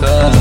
的。